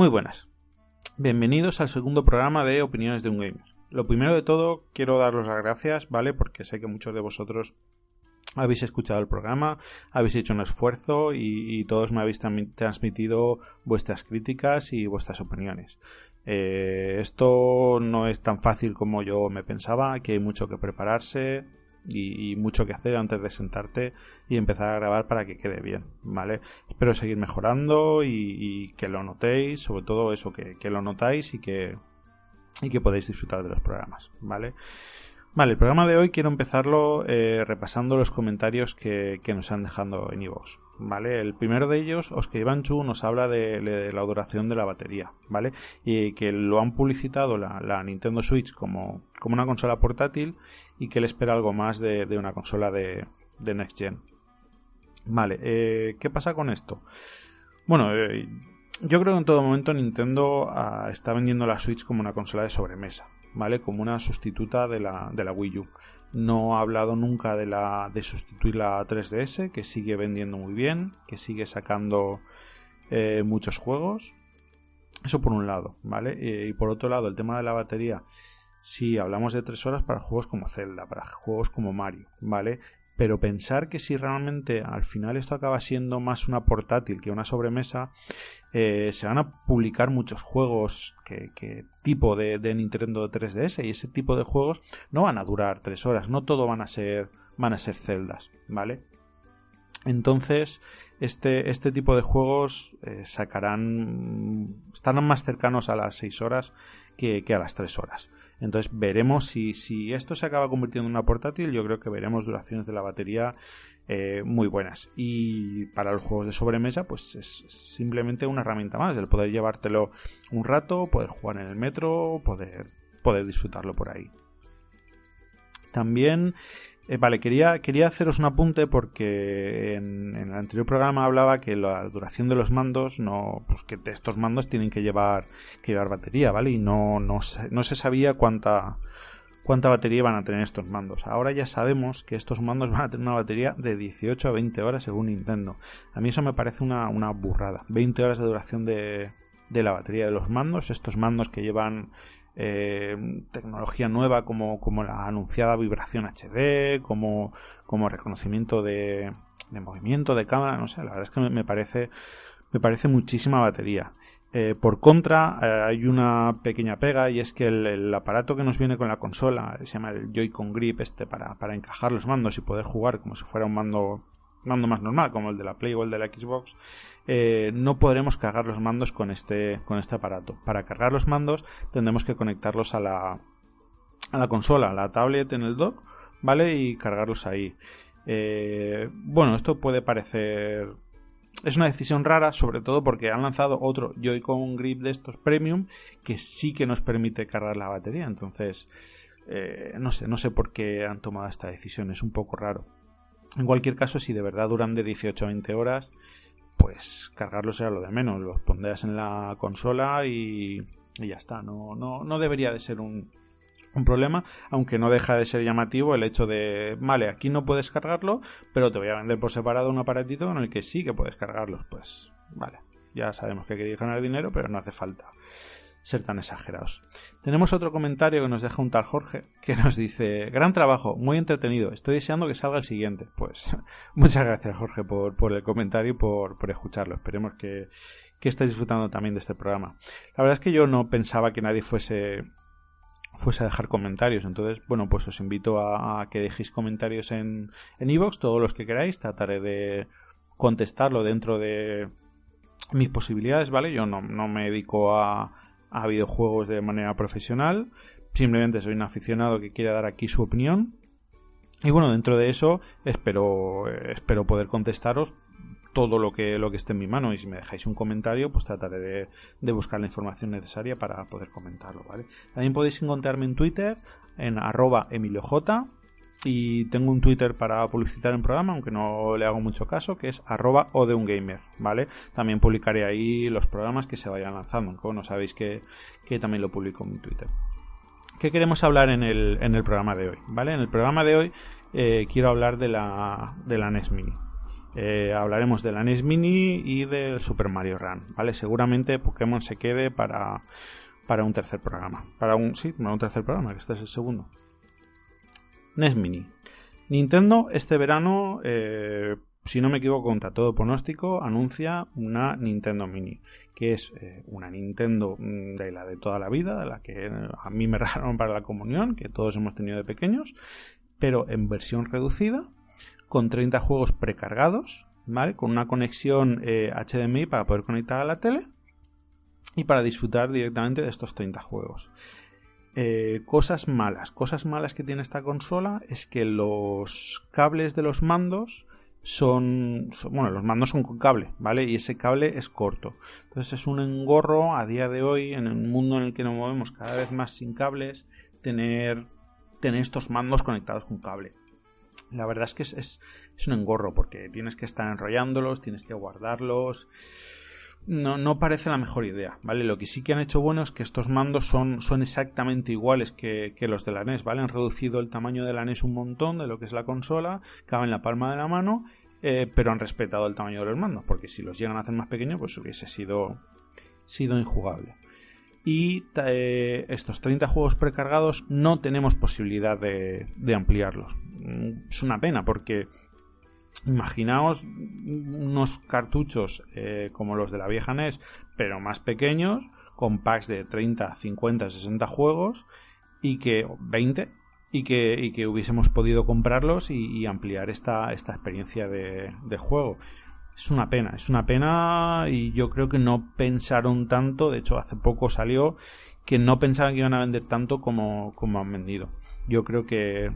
Muy buenas. Bienvenidos al segundo programa de Opiniones de un Gamer. Lo primero de todo, quiero daros las gracias, ¿vale? Porque sé que muchos de vosotros habéis escuchado el programa, habéis hecho un esfuerzo y, todos me habéis transmitido vuestras críticas y vuestras opiniones. Eh, esto no es tan fácil como yo me pensaba, que hay mucho que prepararse y, mucho que hacer antes de sentarte y empezar a grabar para que quede bien, ¿vale? Espero seguir mejorando y, que lo notéis, sobre todo eso, que, lo notáis y que, y que podéis disfrutar de los programas, ¿vale? Vale, el programa de hoy quiero empezarlo eh, repasando los comentarios que, nos han dejado en iVoox. ¿Vale? El primero de ellos, Oscar Ivanchu, nos habla de, la duración de la batería, ¿vale? Y que lo han publicitado la, Nintendo Switch como, como, una consola portátil y que él espera algo más de, una consola de, Next Gen. Vale, eh, ¿qué pasa con esto? Bueno, eh, yo creo que en todo momento Nintendo ah, está vendiendo la Switch como una consola de sobremesa, ¿vale? Como una sustituta de la, de la Wii U. No ha hablado nunca de, la, de sustituir la 3DS, que sigue vendiendo muy bien, que sigue sacando eh, muchos juegos. Eso por un lado, ¿vale? Eh, y por otro lado, el tema de la batería. Si hablamos de 3 horas para juegos como Zelda, para juegos como Mario, ¿vale? pero pensar que si realmente al final esto acaba siendo más una portátil que una sobremesa, eh, se van a publicar muchos juegos que, tipo de, Nintendo 3DS y ese tipo de juegos no van a durar tres horas, no todo van a ser van a ser celdas, ¿vale? Entonces, este, este tipo de juegos eh, sacarán. estarán más cercanos a las 6 horas que, que, a las 3 horas. Entonces veremos si, esto se acaba convirtiendo en una portátil, yo creo que veremos duraciones de la batería eh, muy buenas. Y para los juegos de sobremesa, pues es simplemente una herramienta más, el poder llevártelo un rato, poder jugar en el metro, poder disfrutarlo por ahí. También eh, vale, quería, quería haceros un apunte porque en, el anterior programa hablaba que la duración de los mandos, no, pues que estos mandos tienen que llevar, que llevar batería, ¿vale? Y no, no, no se sabía cuánta, cuánta batería van a tener estos mandos. Ahora ya sabemos que estos mandos van a tener una batería de 18 a 20 horas según Nintendo. A mí eso me parece una, una burrada. 20 horas de duración de, de la batería de los mandos. Estos mandos que llevan eh, tecnología nueva como, como, la anunciada vibración HD, como, como reconocimiento de, de, movimiento de cámara, no sé, la verdad es que me, parece, me parece muchísima batería. Eh, por contra, eh, hay una pequeña pega y es que el, aparato que nos viene con la consola, se llama el Joy-Con Grip, este para, para encajar los mandos y poder jugar como si fuera un mando mando más normal, como el de la Play o el de la Xbox, eh, no podremos cargar los mandos con este, con este aparato. Para cargar los mandos tendremos que conectarlos a la, a la consola, a la tablet en el dock, ¿vale? Y cargarlos ahí. Eh, bueno, esto puede parecer... Es una decisión rara, sobre todo porque han lanzado otro Joy-Con Grip de estos Premium que sí que nos permite cargar la batería. Entonces, eh, no sé, no sé por qué han tomado esta decisión, es un poco raro. En cualquier caso, si de verdad duran de 18 a 20 horas, pues cargarlos será lo de menos. Los pondrás en la consola y, ya está. No, no, no debería de ser un, un problema, aunque no deja de ser llamativo el hecho de, vale, aquí no puedes cargarlo, pero te voy a vender por separado un aparatito con el que sí que puedes cargarlos. Pues vale, ya sabemos que hay que ganar dinero, pero no hace falta ser tan exagerados. Tenemos otro comentario que nos deja un tal Jorge que nos dice, gran trabajo, muy entretenido, estoy deseando que salga el siguiente. Pues muchas gracias Jorge por, por el comentario y por, por escucharlo. Esperemos que, que estéis disfrutando también de este programa. La verdad es que yo no pensaba que nadie fuese fuese a dejar comentarios. Entonces, bueno, pues os invito a, que dejéis comentarios en en iVoox, todos los que queráis. Trataré de contestarlo dentro de mis posibilidades, ¿vale? Yo no, no me dedico a, a videojuegos de manera profesional. Simplemente soy un aficionado que quiere dar aquí su opinión. Y bueno, dentro de eso espero, espero poder contestaros todo lo que, lo que esté en mi mano y si me dejáis un comentario pues trataré de, de buscar la información necesaria para poder comentarlo, ¿vale? También podéis encontrarme en Twitter en arroba emilioj y tengo un Twitter para publicitar el programa, aunque no le hago mucho caso, que es arroba o de un gamer, ¿vale? También publicaré ahí los programas que se vayan lanzando, como no sabéis que, también lo publico en mi Twitter. ¿Qué queremos hablar en el, en el programa de hoy? ¿Vale? En el programa de hoy eh, quiero hablar de la, de la NES Mini. Eh, hablaremos de la NES Mini y del Super Mario Run, ¿vale? Seguramente Pokémon se quede para, para un tercer programa. Para un, sí, para un tercer programa, que este es el segundo. NES Mini. Nintendo este verano, eh, si no me equivoco, contra todo pronóstico, anuncia una Nintendo Mini, que es eh, una Nintendo mm, de la de toda la vida, de la que a mí me regalaron para la comunión, que todos hemos tenido de pequeños, pero en versión reducida, con 30 juegos precargados, ¿vale? Con una conexión HDMI eh, para poder conectar a la tele y para disfrutar directamente de estos 30 juegos. Eh, cosas malas. Cosas malas que tiene esta consola es que los cables de los mandos son, bueno, los mandos son con cable, ¿vale? Y ese cable es corto. Entonces es un engorro a día de hoy, en el mundo en el que nos movemos cada vez más sin cables, tener, tener estos mandos conectados con cable. La verdad es que es, es un engorro porque tienes que estar enrollándolos, tienes que guardarlos no, no parece la mejor idea, ¿vale? Lo que sí que han hecho bueno es que estos mandos son, son exactamente iguales que, los de la NES, ¿vale? Han reducido el tamaño de la NES un montón de lo que es la consola, cabe en la palma de la mano, eh, pero han respetado el tamaño de los mandos, porque si los llegan a hacer más pequeños, pues hubiese sido, sido injugable. Y eh, estos 30 juegos precargados no tenemos posibilidad de, de ampliarlos. Mm, es una pena porque Imaginaos unos cartuchos eh, como los de la vieja NES, pero más pequeños, con packs de 30, 50, 60 juegos y que 20 y que, y que hubiésemos podido comprarlos y, ampliar esta, esta experiencia de, juego. Es una pena, es una pena y yo creo que no pensaron tanto, de hecho hace poco salió que no pensaban que iban a vender tanto como, como han vendido. Yo creo que,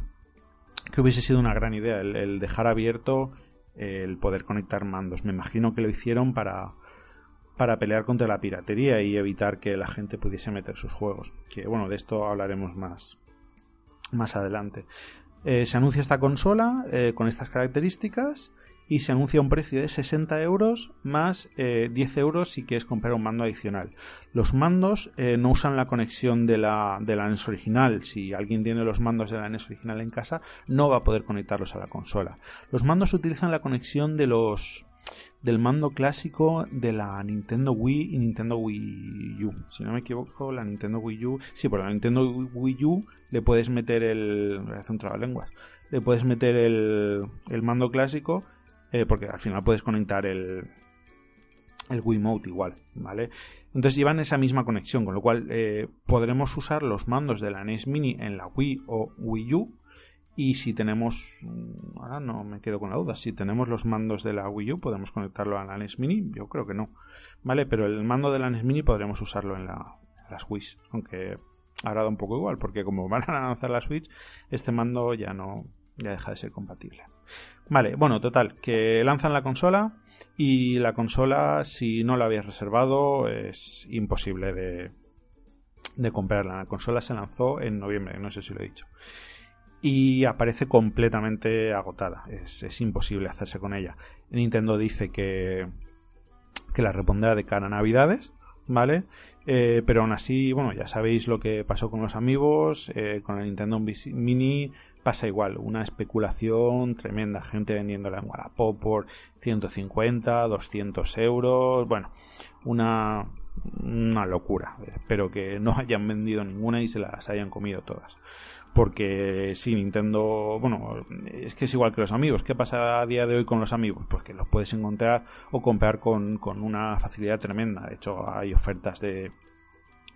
que hubiese sido una gran idea el, dejar abierto el poder conectar mandos. Me imagino que lo hicieron para, para pelear contra la piratería y evitar que la gente pudiese meter sus juegos. Que bueno, de esto hablaremos más, más adelante. Eh, se anuncia esta consola eh, con estas características y se anuncia un precio de 60 euros más 10 eh, euros si quieres comprar un mando adicional. Los mandos eh, no usan la conexión de la, de la NES original. Si alguien tiene los mandos de la NES original en casa, no va a poder conectarlos a la consola. Los mandos utilizan la conexión de los del mando clásico de la Nintendo Wii y Nintendo Wii U. Si no me equivoco, la Nintendo Wii U. Sí, por la Nintendo Wii U le puedes meter el. Hace un lenguas. Le puedes meter el, el mando clásico eh, porque al final puedes conectar el, el Wiimote igual, ¿vale? Entonces llevan esa misma conexión, con lo cual eh, podremos usar los mandos de la NES Mini en la Wii o Wii U. Y si tenemos, mm, ahora no me quedo con la duda, si tenemos los mandos de la Wii U, podemos conectarlo a la NES Mini. Yo creo que no, ¿vale? Pero el mando de la NES Mini podremos usarlo en, la, las Wii, aunque ahora da un poco igual, porque como van a lanzar la Switch, este mando ya no, ya deja de ser compatible. Vale, bueno, total, que lanzan la consola y la consola, si no la habías reservado, es imposible de, de comprarla. La consola se lanzó en noviembre, no sé si lo he dicho. Y aparece completamente agotada. Es, imposible hacerse con ella. Nintendo dice que, que la repondrá de cara a Navidades. ¿Vale? Eh, pero aún así, bueno, ya sabéis lo que pasó con los amigos, eh, con el Nintendo Mini, pasa igual, una especulación tremenda, gente vendiéndola en Wallapop por 150, 200 euros, bueno, una, una locura. Espero que no hayan vendido ninguna y se las hayan comido todas. Porque si Nintendo, bueno, es que es igual que los amigos. ¿Qué pasa a día de hoy con los amigos? Pues que los puedes encontrar o comprar con, con una facilidad tremenda. De hecho, hay ofertas de,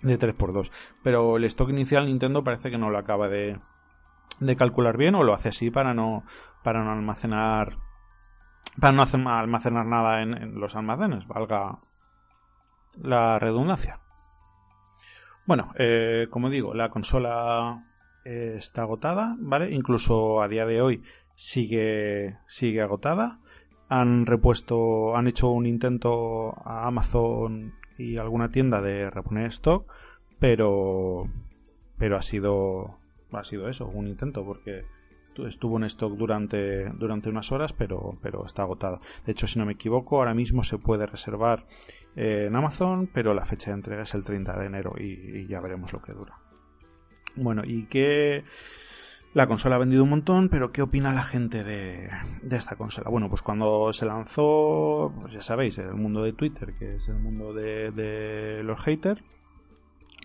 de 3x2. Pero el stock inicial Nintendo parece que no lo acaba de, de calcular bien o lo hace así para no para no almacenar para no hacer, almacenar nada en, los almacenes valga la redundancia. Bueno eh, como digo la consola eh, está agotada vale incluso a día de hoy sigue sigue agotada. Han repuesto han hecho un intento a Amazon y alguna tienda de reponer stock pero pero ha sido ha sido eso, un intento, porque estuvo en stock durante, durante unas horas, pero, pero está agotado. De hecho, si no me equivoco, ahora mismo se puede reservar en Amazon, pero la fecha de entrega es el 30 de enero y, ya veremos lo que dura. Bueno, ¿y qué, La consola ha vendido un montón, pero ¿qué opina la gente de, esta consola? Bueno, pues cuando se lanzó, pues ya sabéis, el mundo de Twitter, que es el mundo de, los haters,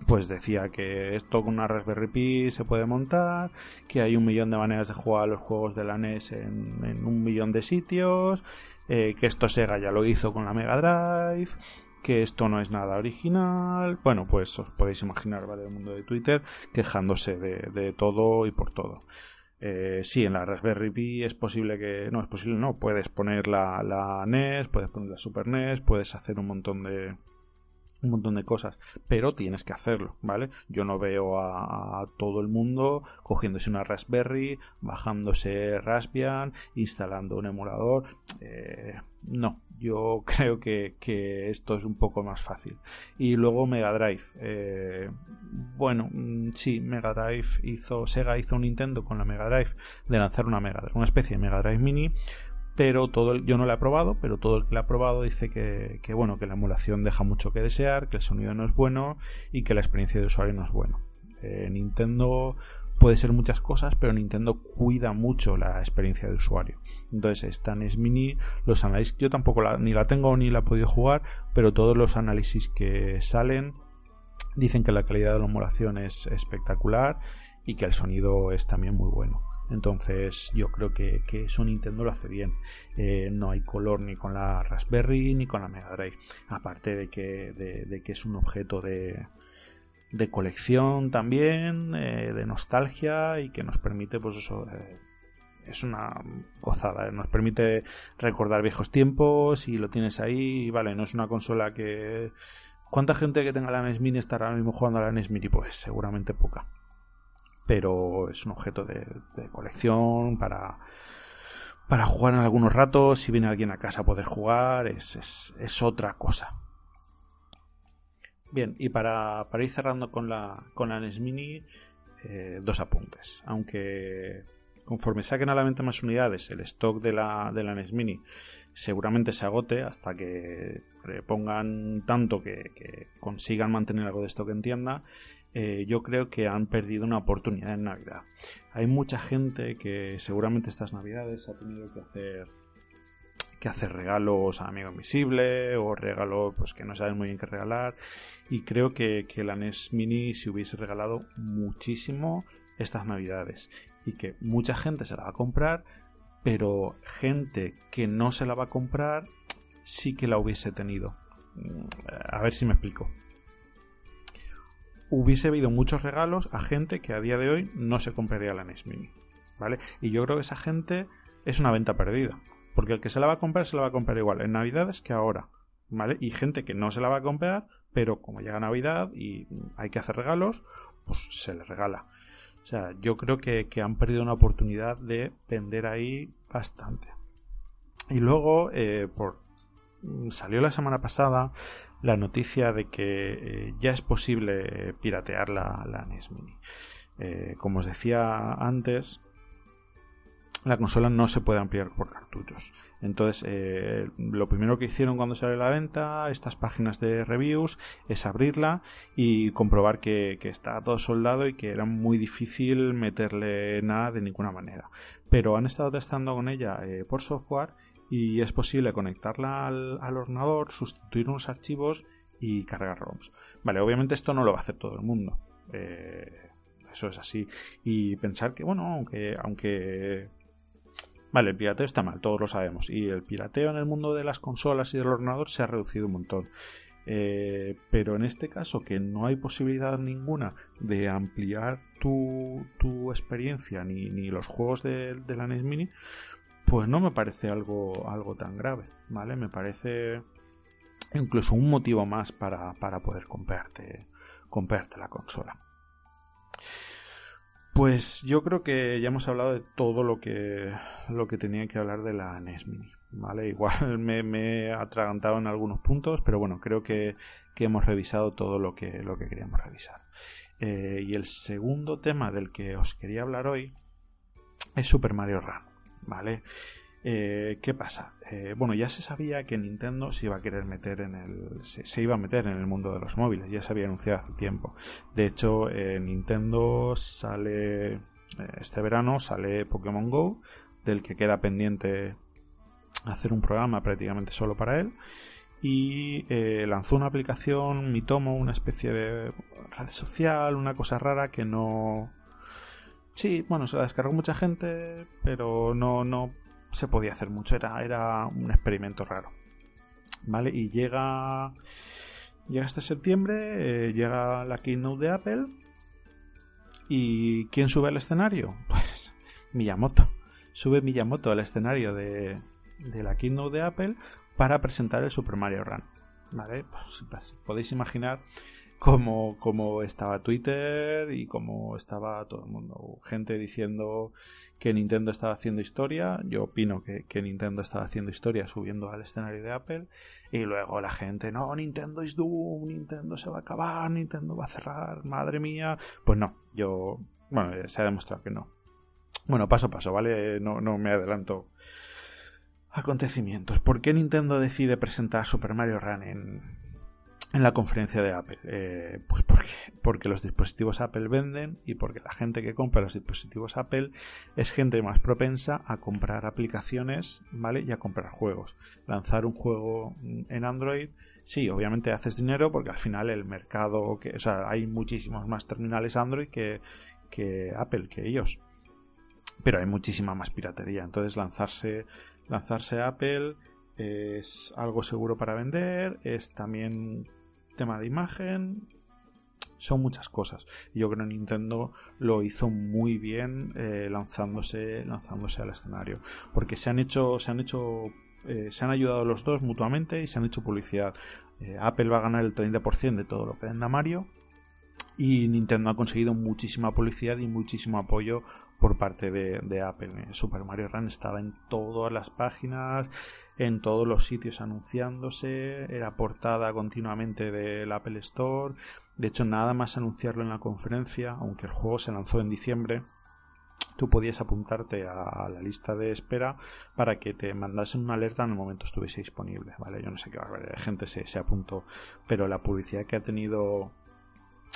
pues decía que esto con una Raspberry Pi se puede montar, que hay un millón de maneras de jugar los juegos de la NES en, un millón de sitios, eh, que esto Sega ya lo hizo con la Mega Drive, que esto no es nada original. Bueno, pues os podéis imaginar, ¿vale? El mundo de Twitter quejándose de, todo y por todo. Eh, sí, en la Raspberry Pi es posible que... No, es posible, no. Puedes poner la, la NES, puedes poner la Super NES, puedes hacer un montón de, un montón de cosas, pero tienes que hacerlo, ¿vale? Yo no veo a, todo el mundo cogiéndose una Raspberry, bajándose Raspbian, instalando un emulador. Eh, no, yo creo que, esto es un poco más fácil. Y luego Mega Drive. Eh, bueno, mm, sí, Mega Drive hizo, Sega hizo un Nintendo con la Mega Drive de lanzar una Mega una especie de Mega Drive Mini pero todo el, yo no lo he probado, pero todo el que lo ha probado dice que, bueno, que la emulación deja mucho que desear, que el sonido no es bueno y que la experiencia de usuario no es bueno. Eh, Nintendo puede ser muchas cosas, pero Nintendo cuida mucho la experiencia de usuario. Entonces, esta NES Mini, los análisis, yo tampoco la, ni la tengo ni la he podido jugar, pero todos los análisis que salen dicen que la calidad de la emulación es espectacular y que el sonido es también muy bueno. Entonces yo creo que, que eso Nintendo lo hace bien. Eh, no hay color ni con la Raspberry ni con la Mega Drive. Aparte de que, de, que es un objeto de, de colección también, eh, de nostalgia y que nos permite, pues eso, eh, es una gozada, nos permite recordar viejos tiempos y lo tienes ahí y vale, no es una consola que... ¿Cuánta gente que tenga la NES Mini estará ahora mismo jugando a la NES Mini? Pues seguramente poca pero es un objeto de, colección para, para jugar en algunos ratos. Si viene alguien a casa a poder jugar, es, es, otra cosa. Bien, y para, para, ir cerrando con la, con la NES Mini, eh, dos apuntes. Aunque conforme saquen a la venta más unidades, el stock de la, de la NES Mini seguramente se agote hasta que pongan tanto que consigan mantener algo de stock en tienda eh, yo creo que han perdido una oportunidad en Navidad. Hay mucha gente que seguramente estas Navidades ha tenido que hacer que hacer regalos a amigo invisible o regalos pues que no saben muy bien qué regalar. Y creo que, que la NES Mini se hubiese regalado muchísimo estas navidades y que mucha gente se la va a comprar pero gente que no se la va a comprar sí que la hubiese tenido. A ver si me explico hubiese habido muchos regalos a gente que a día de hoy no se compraría la NES Mini. ¿Vale? Y yo creo que esa gente es una venta perdida. Porque el que se la va a comprar se la va a comprar igual en Navidades que ahora. ¿Vale? Y gente que no se la va a comprar, pero como llega Navidad y hay que hacer regalos, pues se le regala. O sea, yo creo que, han perdido una oportunidad de vender ahí bastante. Y luego, eh, por, salió la semana pasada la noticia de que eh, ya es posible piratear la, la NES Mini. Eh, como os decía antes, la consola no se puede ampliar por cartuchos. Entonces, eh, lo primero que hicieron cuando sale la venta, estas páginas de reviews, es abrirla y comprobar que, que está todo soldado y que era muy difícil meterle nada de ninguna manera. Pero han estado testando con ella por software y es posible conectarla al, ordenador, sustituir unos archivos y cargar ROMs. Vale, obviamente esto no lo va a hacer todo el mundo. Eh, eso es así. Y pensar que, bueno, aunque, aunque Vale, el pirateo está mal, todos lo sabemos. Y el pirateo en el mundo de las consolas y del ordenador se ha reducido un montón. Eh, pero en este caso, que no hay posibilidad ninguna de ampliar tu, tu experiencia ni, ni los juegos de, de, la NES Mini, pues no me parece algo, algo tan grave, ¿vale? Me parece incluso un motivo más para, poder comprarte, comprarte la consola. Pues yo creo que ya hemos hablado de todo lo que, lo que tenía que hablar de la NES Mini. ¿Vale? Igual me, he atragantado en algunos puntos, pero bueno, creo que, hemos revisado todo lo que, lo que queríamos revisar. Eh, y el segundo tema del que os quería hablar hoy es Super Mario Run. ¿Vale? Eh, ¿Qué pasa? Eh, bueno, ya se sabía que Nintendo se iba a querer meter en el. Se, iba a meter en el mundo de los móviles, ya se había anunciado hace tiempo. De hecho, eh, Nintendo sale. este verano sale Pokémon Go, del que queda pendiente hacer un programa prácticamente solo para él. Y lanzó una aplicación, Mitomo, una especie de red social, una cosa rara que no. Sí, bueno, se la descargó mucha gente, pero no, no se podía hacer mucho. Era, era un experimento raro. ¿Vale? Y llega. Llega este septiembre, eh, llega la keynote de Apple. ¿Y quién sube al escenario? Pues Miyamoto. Sube Miyamoto al escenario de, de la keynote de Apple para presentar el Super Mario Run. ¿Vale? Pues, podéis imaginar cómo, cómo, estaba Twitter y cómo estaba todo el mundo. Gente diciendo que Nintendo estaba haciendo historia. Yo opino que, que, Nintendo estaba haciendo historia subiendo al escenario de Apple. Y luego la gente, no, Nintendo es Doom, Nintendo se va a acabar, Nintendo va a cerrar, madre mía. Pues no, yo. Bueno, se ha demostrado que no. Bueno, paso a paso, ¿vale? No, no me adelanto acontecimientos. ¿Por qué Nintendo decide presentar Super Mario Run en, en la conferencia de Apple? Eh, pues porque, porque los dispositivos Apple venden y porque la gente que compra los dispositivos Apple es gente más propensa a comprar aplicaciones, ¿vale? Y a comprar juegos. Lanzar un juego en Android, sí, obviamente haces dinero porque al final el mercado, que, o sea, hay muchísimos más terminales Android que, que Apple, que ellos. Pero hay muchísima más piratería. Entonces lanzarse lanzarse Apple es algo seguro para vender, es también tema de imagen, son muchas cosas. Yo creo que Nintendo lo hizo muy bien eh, lanzándose, lanzándose al escenario, porque se han hecho, se han hecho, eh, se han ayudado los dos mutuamente y se han hecho publicidad. Eh, Apple va a ganar el 30% de todo lo que venda Mario y Nintendo ha conseguido muchísima publicidad y muchísimo apoyo por parte de, Apple. Super Mario Run estaba en todas las páginas, en todos los sitios anunciándose, era portada continuamente del Apple Store. De hecho, nada más anunciarlo en la conferencia, aunque el juego se lanzó en diciembre, tú podías apuntarte a la lista de espera para que te mandasen una alerta en el momento estuviese disponible, ¿vale? Yo no sé qué gente se, se apuntó, pero la publicidad que ha tenido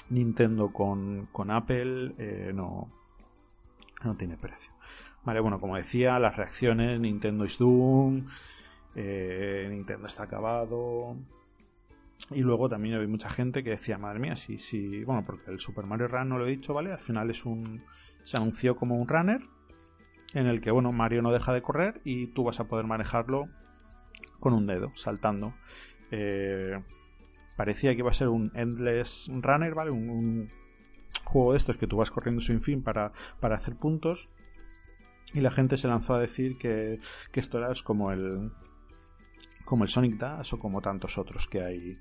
Nintendo con, Apple eh, no, no tiene precio. Vale, bueno, como decía, las reacciones, Nintendo is Doom, eh, Nintendo está acabado. Y luego también había mucha gente que decía, madre mía, sí, sí, bueno, porque el Super Mario Run no lo he dicho, ¿vale? Al final es un. se anunció como un runner en el que, bueno, Mario no deja de correr y tú vas a poder manejarlo con un dedo, saltando. Eh, parecía que iba a ser un Endless Runner, ¿vale? un juego de estos que tú vas corriendo sin fin para, para hacer puntos. Y la gente se lanzó a decir que, esto era como el como el Sonic Dash o como tantos otros que hay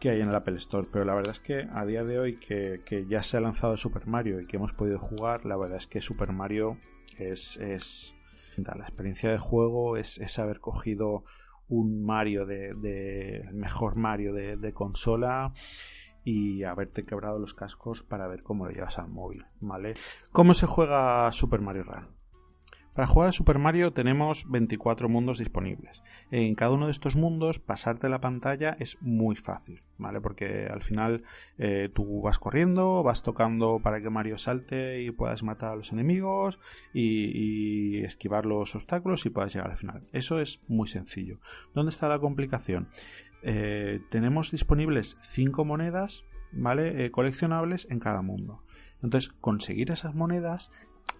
que hay en el Apple Store. Pero la verdad es que a día de hoy que, ya se ha lanzado Super Mario y que hemos podido jugar, la verdad es que Super Mario es, es la experiencia de juego es, es haber cogido un Mario de, el mejor Mario de consola y haberte quebrado los cascos para ver cómo lo llevas al móvil, ¿vale? ¿Cómo se juega Super Mario Run? Para jugar a Super Mario tenemos 24 mundos disponibles. En cada uno de estos mundos pasarte la pantalla es muy fácil, ¿vale? Porque al final eh, tú vas corriendo, vas tocando para que Mario salte y puedas matar a los enemigos y, y esquivar los obstáculos y puedas llegar al final. Eso es muy sencillo. ¿Dónde está la complicación? Eh, tenemos disponibles 5 monedas, ¿vale? Eh, coleccionables en cada mundo. Entonces, conseguir esas monedas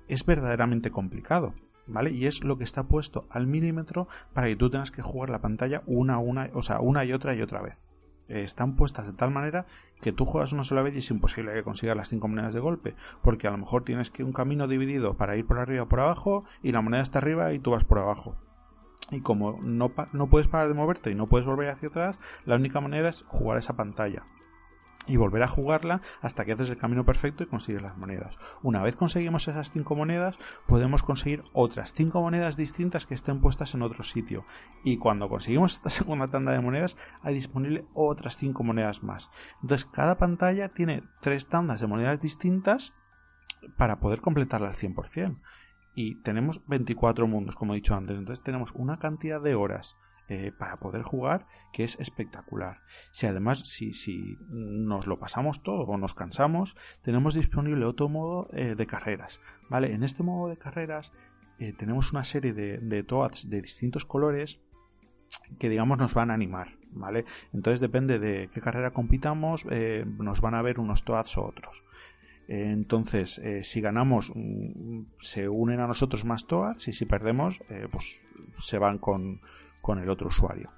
es verdaderamente complicado, ¿vale? Y es lo que está puesto al milímetro para que tú tengas que jugar la pantalla una, una, o sea, una y otra y otra vez. Eh, están puestas de tal manera que tú juegas una sola vez y es imposible que consigas las 5 monedas de golpe, porque a lo mejor tienes que un camino dividido para ir por arriba o por abajo y la moneda está arriba y tú vas por abajo y como no, no puedes parar de moverte y no puedes volver hacia atrás, la única manera es jugar esa pantalla y volver a jugarla hasta que haces el camino perfecto y consigues las monedas. Una vez conseguimos esas cinco monedas, podemos conseguir otras cinco monedas distintas que estén puestas en otro sitio. Y cuando conseguimos esta segunda tanda de monedas, hay disponible otras cinco monedas más. Entonces, cada pantalla tiene tres tandas de monedas distintas para poder completarla al 100% y tenemos 24 mundos, como he dicho antes. Entonces tenemos una cantidad de horas eh, para poder jugar que es espectacular. Si además, si, si nos lo pasamos todo o nos cansamos, tenemos disponible otro modo eh, de carreras. ¿vale? En este modo de carreras eh, tenemos una serie de, toads de distintos colores que digamos nos van a animar, ¿vale? Entonces depende de qué carrera compitamos, nos van a ver unos toads o otros. Entonces, si ganamos, mm, se unen a nosotros más toads y si perdemos, pues se van con, con el otro usuario.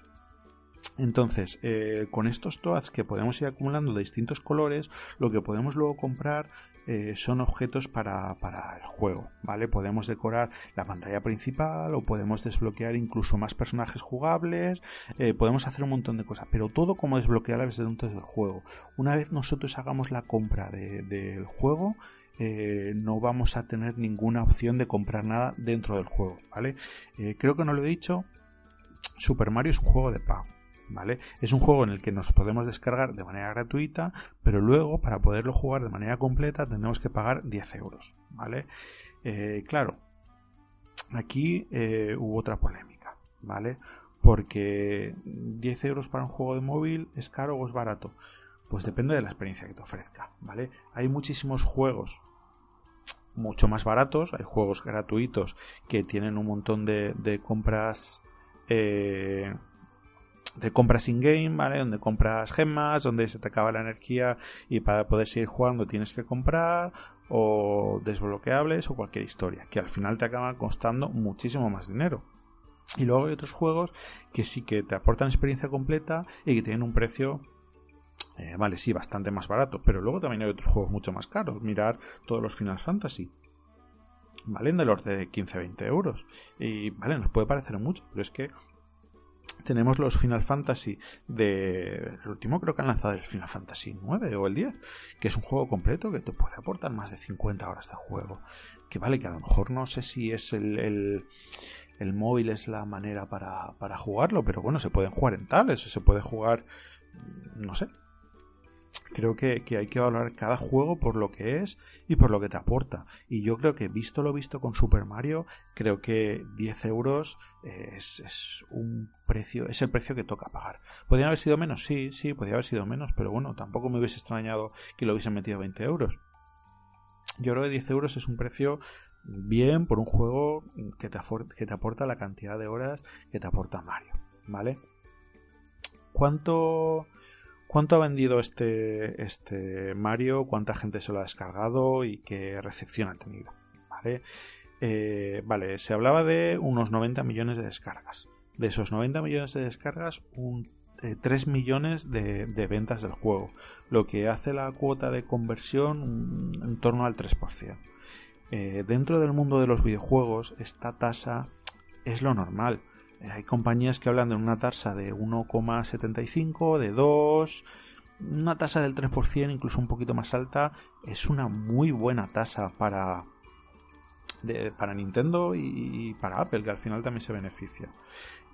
Entonces, eh, con estos TOADs que podemos ir acumulando de distintos colores, lo que podemos luego comprar eh, son objetos para, el juego, ¿vale? Podemos decorar la pantalla principal o podemos desbloquear incluso más personajes jugables, eh, podemos hacer un montón de cosas, pero todo como desbloquear desde dentro del juego. Una vez nosotros hagamos la compra del juego, no vamos a tener ninguna opción de comprar nada dentro del juego, ¿vale? creo que no lo he dicho, Super Mario es un juego de pago. ¿Vale? Es un juego en el que nos podemos descargar de manera gratuita, pero luego para poderlo jugar de manera completa tendremos que pagar 10 euros. ¿vale? Eh, claro, aquí eh, hubo otra polémica, ¿vale? Porque 10 euros para un juego de móvil es caro o es barato. Pues depende de la experiencia que te ofrezca, ¿vale? Hay muchísimos juegos mucho más baratos, hay juegos gratuitos que tienen un montón de, de compras eh, de compras in-game, ¿vale? Donde compras gemas, donde se te acaba la energía y para poder seguir jugando tienes que comprar, o desbloqueables, o cualquier historia, que al final te acaban costando muchísimo más dinero. Y luego hay otros juegos que sí que te aportan experiencia completa y que tienen un precio eh, vale, sí, bastante más barato, pero luego también hay otros juegos mucho más caros. Mirar todos los Final Fantasy valen del orden de 15-20 euros. Y vale, nos puede parecer mucho, pero es que tenemos los Final Fantasy de el último creo que han lanzado el Final Fantasy 9 o el 10 que es un juego completo que te puede aportar más de 50 horas de juego. Que vale que a lo mejor no sé si es el, el, móvil es la manera para, para jugarlo pero bueno se pueden jugar en tales se puede jugar no sé creo que, hay que valorar cada juego por lo que es y por lo que te aporta. Y yo creo que visto lo visto con Super Mario, creo que 10 euros es, un precio, es el precio que toca pagar. ¿Podrían haber sido menos? Sí, sí, podría haber sido menos, pero bueno, tampoco me hubiese extrañado que lo hubiesen metido 20 euros. Yo creo que 10 euros es un precio bien por un juego que te, que te aporta la cantidad de horas que te aporta Mario, ¿vale? ¿Cuánto ¿Cuánto ha vendido este, este Mario? ¿Cuánta gente se lo ha descargado? ¿Y qué recepción ha tenido? ¿Vale? Eh, vale, se hablaba de unos 90 millones de descargas. De esos 90 millones de descargas, un, 3 eh, millones de, ventas del juego, lo que hace la cuota de conversión en torno al 3%. Eh, dentro del mundo de los videojuegos, esta tasa es lo normal. Hay compañías que hablan de una tasa de 1,75, de 2, una tasa del 3%, incluso un poquito más alta. Es una muy buena tasa para, para Nintendo y para Apple, que al final también se beneficia.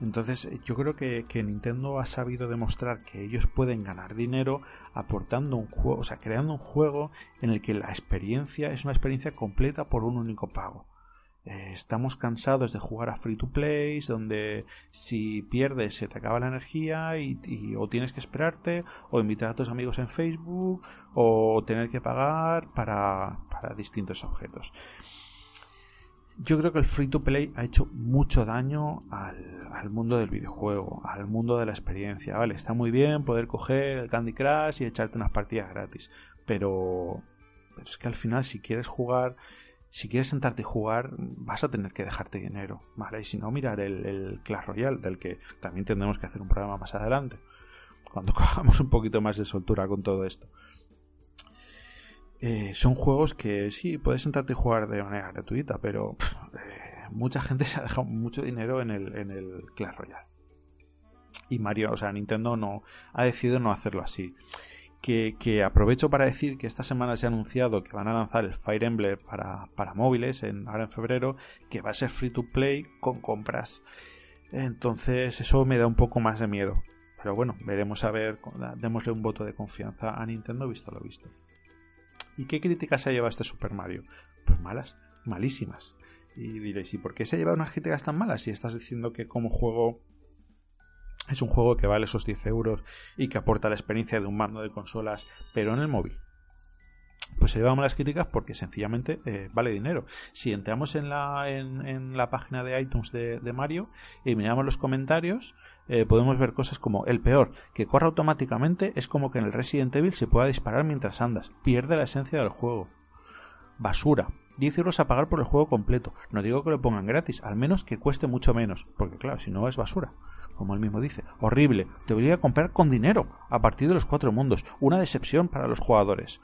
Entonces, yo creo que, que, Nintendo ha sabido demostrar que ellos pueden ganar dinero aportando un juego, o sea, creando un juego en el que la experiencia es una experiencia completa por un único pago. Eh, estamos cansados de jugar a free to play, donde si pierdes se te acaba la energía y, o tienes que esperarte, o invitar a tus amigos en Facebook, o tener que pagar para, para distintos objetos. Yo creo que el free to play ha hecho mucho daño al, al, mundo del videojuego, al mundo de la experiencia. Vale, está muy bien poder coger el Candy Crush y echarte unas partidas gratis, pero es que al final si quieres jugar si quieres sentarte y jugar, vas a tener que dejarte dinero, ¿vale? Y si no, mirar el, Clash Royale, del que también tendremos que hacer un programa más adelante, cuando cojamos un poquito más de soltura con todo esto. Eh, son juegos que sí, puedes sentarte y jugar de manera gratuita, pero eh, mucha gente se ha dejado mucho dinero en el, en el Clash Royale. Y Mario, o sea, Nintendo no ha decidido no hacerlo así que, aprovecho para decir que esta semana se ha anunciado que van a lanzar el Fire Emblem para, móviles en, ahora en febrero, que va a ser free to play con compras. Entonces eso me da un poco más de miedo. Pero bueno, veremos a ver, démosle un voto de confianza a Nintendo visto lo visto. ¿Y qué críticas se ha llevado este Super Mario? Pues malas, malísimas. Y diréis, ¿y por qué se ha llevado unas críticas tan malas si estás diciendo que como juego es un juego que vale esos 10 euros y que aporta la experiencia de un mando de consolas, pero en el móvil. Pues se lleva malas críticas porque sencillamente eh, vale dinero. Si entramos en la, en, la página de iTunes de, Mario y miramos los comentarios, eh, podemos ver cosas como el peor, que corre automáticamente es como que en el Resident Evil se pueda disparar mientras andas. Pierde la esencia del juego. Basura. 10 euros a pagar por el juego completo. No digo que lo pongan gratis, al menos que cueste mucho menos, porque claro, si no es basura como él mismo dice. Horrible. Te obliga a comprar con dinero a partir de los cuatro mundos. Una decepción para los jugadores.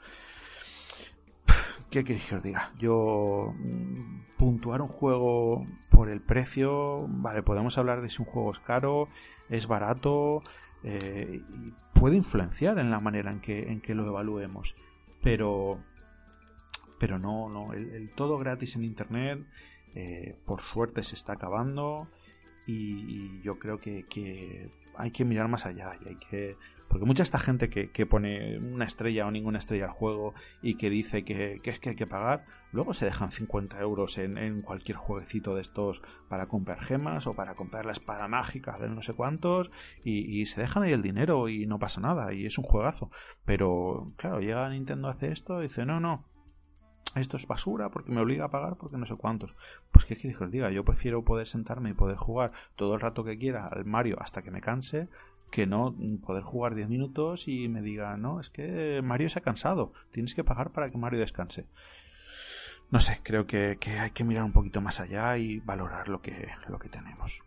¿Qué queréis que os diga? Yo mm, puntuar un juego por el precio, vale, podemos hablar de si un juego es caro, es barato, eh, puede influenciar en la manera en que, en que lo evaluemos. Pero, pero no, no, el, todo gratis en Internet, eh, por suerte se está acabando y, yo creo que, hay que mirar más allá y hay que porque mucha esta gente que, pone una estrella o ninguna estrella al juego y que dice que, es que hay que pagar, luego se dejan 50 euros en, cualquier jueguecito de estos para comprar gemas o para comprar la espada mágica de no sé cuántos y, y, se dejan ahí el dinero y no pasa nada y es un juegazo. Pero claro, llega Nintendo hace esto y dice, no, no, esto es basura porque me obliga a pagar porque no sé cuántos. Pues qué quieres que os diga, yo prefiero poder sentarme y poder jugar todo el rato que quiera al Mario hasta que me canse que no poder jugar 10 minutos y me diga, no, es que Mario se ha cansado, tienes que pagar para que Mario descanse. No sé, creo que, hay que mirar un poquito más allá y valorar lo que, lo que tenemos.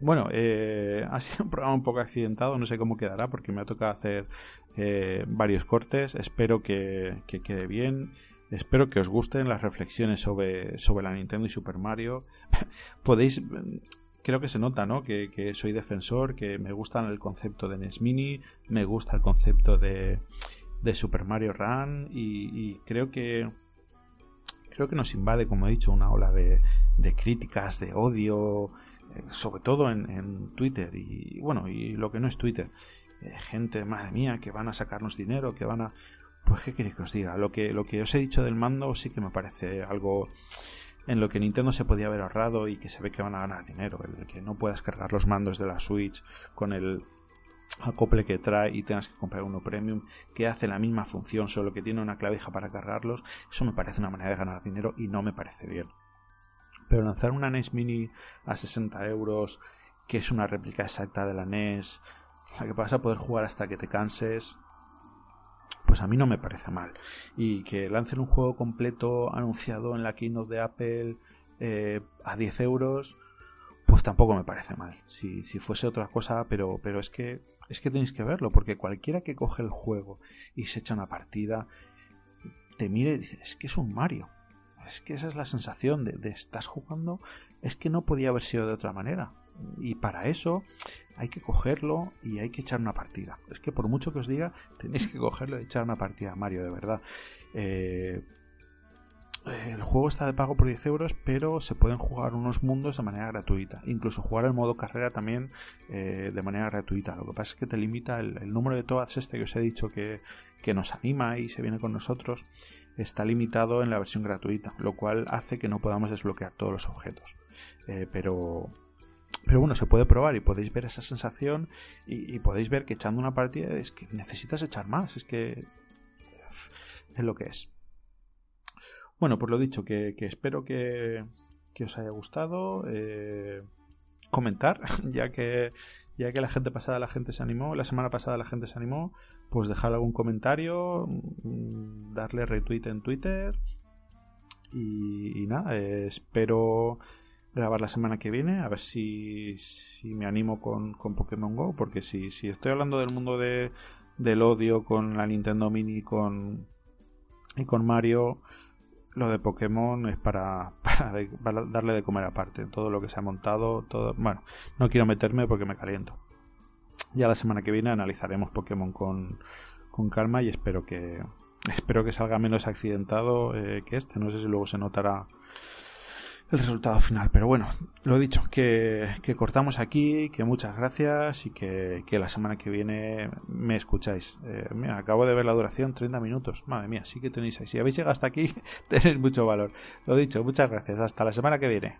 Bueno, eh, ha sido un programa un poco accidentado, no sé cómo quedará porque me ha tocado hacer eh, varios cortes, espero que quede bien. Espero que os gusten las reflexiones sobre, sobre la Nintendo y Super Mario. Podéis, creo que se nota, ¿no? Que, soy defensor, que me gusta el concepto de NES Mini, me gusta el concepto de, de Super Mario Run y, creo que creo que nos invade, como he dicho, una ola de, de críticas, de odio, eh, sobre todo en, en, Twitter y bueno, y lo que no es Twitter. Eh, gente, madre mía, que van a sacarnos dinero, que van a... Pues qué queréis que os diga, lo que, lo que os he dicho del mando sí que me parece algo en lo que Nintendo se podía haber ahorrado y que se ve que van a ganar dinero, el que no puedas cargar los mandos de la Switch con el acople que trae y tengas que comprar uno premium que hace la misma función, solo que tiene una clavija para cargarlos, eso me parece una manera de ganar dinero y no me parece bien. Pero lanzar una NES Mini a 60 euros, que es una réplica exacta de la NES, la que vas a poder jugar hasta que te canses, pues a mí no me parece mal. Y que lancen un juego completo anunciado en la keynote de Apple eh, a 10 euros, pues tampoco me parece mal. Si, si, fuese otra cosa, pero, pero es que es que tenéis que verlo, porque cualquiera que coge el juego y se echa una partida, te mire y dice, es que es un Mario. Es que esa es la sensación de, de estás jugando, es que no podía haber sido de otra manera. Y para eso hay que cogerlo y hay que echar una partida. Es que por mucho que os diga, tenéis que cogerlo y echar una partida, Mario, de verdad. Eh, el juego está de pago por 10 euros, pero se pueden jugar unos mundos de manera gratuita. Incluso jugar el modo carrera también eh, de manera gratuita. Lo que pasa es que te limita el, número de todas este que os he dicho que, nos anima y se viene con nosotros. Está limitado en la versión gratuita, lo cual hace que no podamos desbloquear todos los objetos. Eh, pero, pero bueno, se puede probar y podéis ver esa sensación y, podéis ver que echando una partida es que necesitas echar más, es que es lo que es. Bueno, por lo dicho, que, espero que, os haya gustado. Eh, comentar, ya que ya que la gente pasada la gente se animó, la semana pasada la gente se animó, pues dejar algún comentario, mm, darle retweet en Twitter y, nada, eh, espero grabar la semana que viene, a ver si, si me animo con, con, Pokémon Go, porque si, si estoy hablando del mundo de, del odio con la Nintendo Mini con, y con Mario, lo de Pokémon es para, para, darle de comer aparte. Todo lo que se ha montado, todo. Bueno, no quiero meterme porque me caliento. Ya la semana que viene analizaremos Pokémon con, con calma y espero que espero que salga menos accidentado eh, que este. No sé si luego se notará el resultado final. Pero bueno, lo dicho, que, cortamos aquí, que muchas gracias y que, la semana que viene me escucháis. Eh, mira, acabo de ver la duración, 30 minutos. Madre mía, sí que tenéis ahí. Si habéis llegado hasta aquí, tenéis mucho valor. Lo dicho, muchas gracias. Hasta la semana que viene.